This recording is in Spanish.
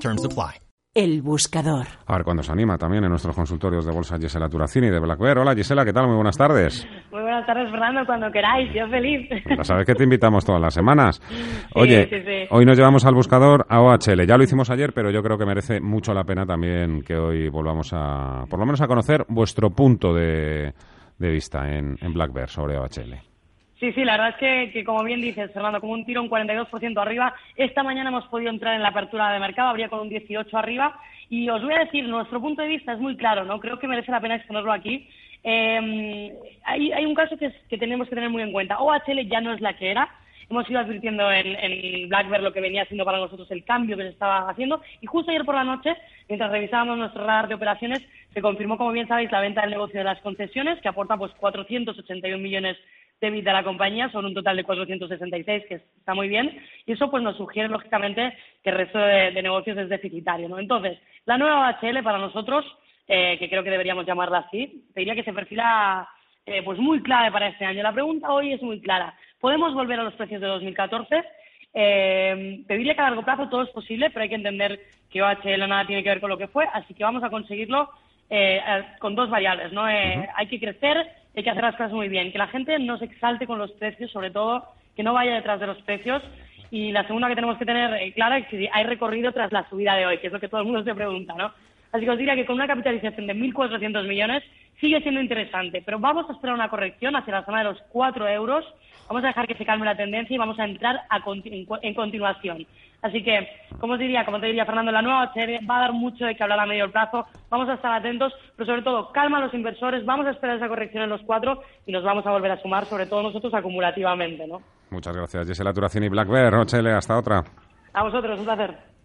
Terms apply. El buscador. A ver cuándo se anima también en nuestros consultorios de bolsa Gisela Turacini de Black Bear. Hola Gisela, ¿qué tal? Muy buenas tardes. Muy buenas tardes, Fernando, cuando queráis, yo feliz. Ya sabes que te invitamos todas las semanas. Oye, sí, sí. hoy nos llevamos al buscador a OHL. Ya lo hicimos ayer, pero yo creo que merece mucho la pena también que hoy volvamos a, por lo menos a conocer vuestro punto de, de vista en, en Black Bear sobre OHL. Sí, sí, la verdad es que, como bien dices, Fernando, como un tiro un 42% arriba. Esta mañana hemos podido entrar en la apertura de mercado, habría con un 18 arriba. Y os voy a decir, nuestro punto de vista es muy claro, ¿no? Creo que merece la pena exponerlo aquí. Eh, hay, hay un caso que, es, que tenemos que tener muy en cuenta. OHL ya no es la que era. Hemos ido advirtiendo en, en Black Bear lo que venía siendo para nosotros el cambio que se estaba haciendo. Y justo ayer por la noche, mientras revisábamos nuestro radar de operaciones, se confirmó, como bien sabéis, la venta del negocio de las concesiones, que aporta pues 481 millones de EBITDA a la compañía, son un total de 466, que está muy bien, y eso pues nos sugiere lógicamente que el resto de, de negocios es deficitario, ¿no? Entonces, la nueva HL para nosotros, eh, que creo que deberíamos llamarla así, te diría que se perfila eh, pues muy clave para este año. La pregunta hoy es muy clara. ¿Podemos volver a los precios de 2014? Eh, te diría que a largo plazo todo es posible, pero hay que entender que OHL nada tiene que ver con lo que fue, así que vamos a conseguirlo eh, con dos variables, ¿no? Eh, uh -huh. Hay que crecer, hay que hacer las cosas muy bien, que la gente no se exalte con los precios, sobre todo que no vaya detrás de los precios. Y la segunda que tenemos que tener eh, clara es si hay recorrido tras la subida de hoy, que es lo que todo el mundo se pregunta, ¿no? Así que os diría que con una capitalización de 1.400 millones sigue siendo interesante, pero vamos a esperar una corrección hacia la zona de los 4 euros, vamos a dejar que se calme la tendencia y vamos a entrar a continu en continuación. Así que, como os diría, como te diría Fernando, la nueva serie va a dar mucho de que hablar a medio plazo, vamos a estar atentos, pero sobre todo calma a los inversores, vamos a esperar esa corrección en los 4 y nos vamos a volver a sumar, sobre todo nosotros acumulativamente, ¿no? Muchas gracias, Gisela Turacini, Black Bear, Rochelle, hasta otra. A vosotros, un placer.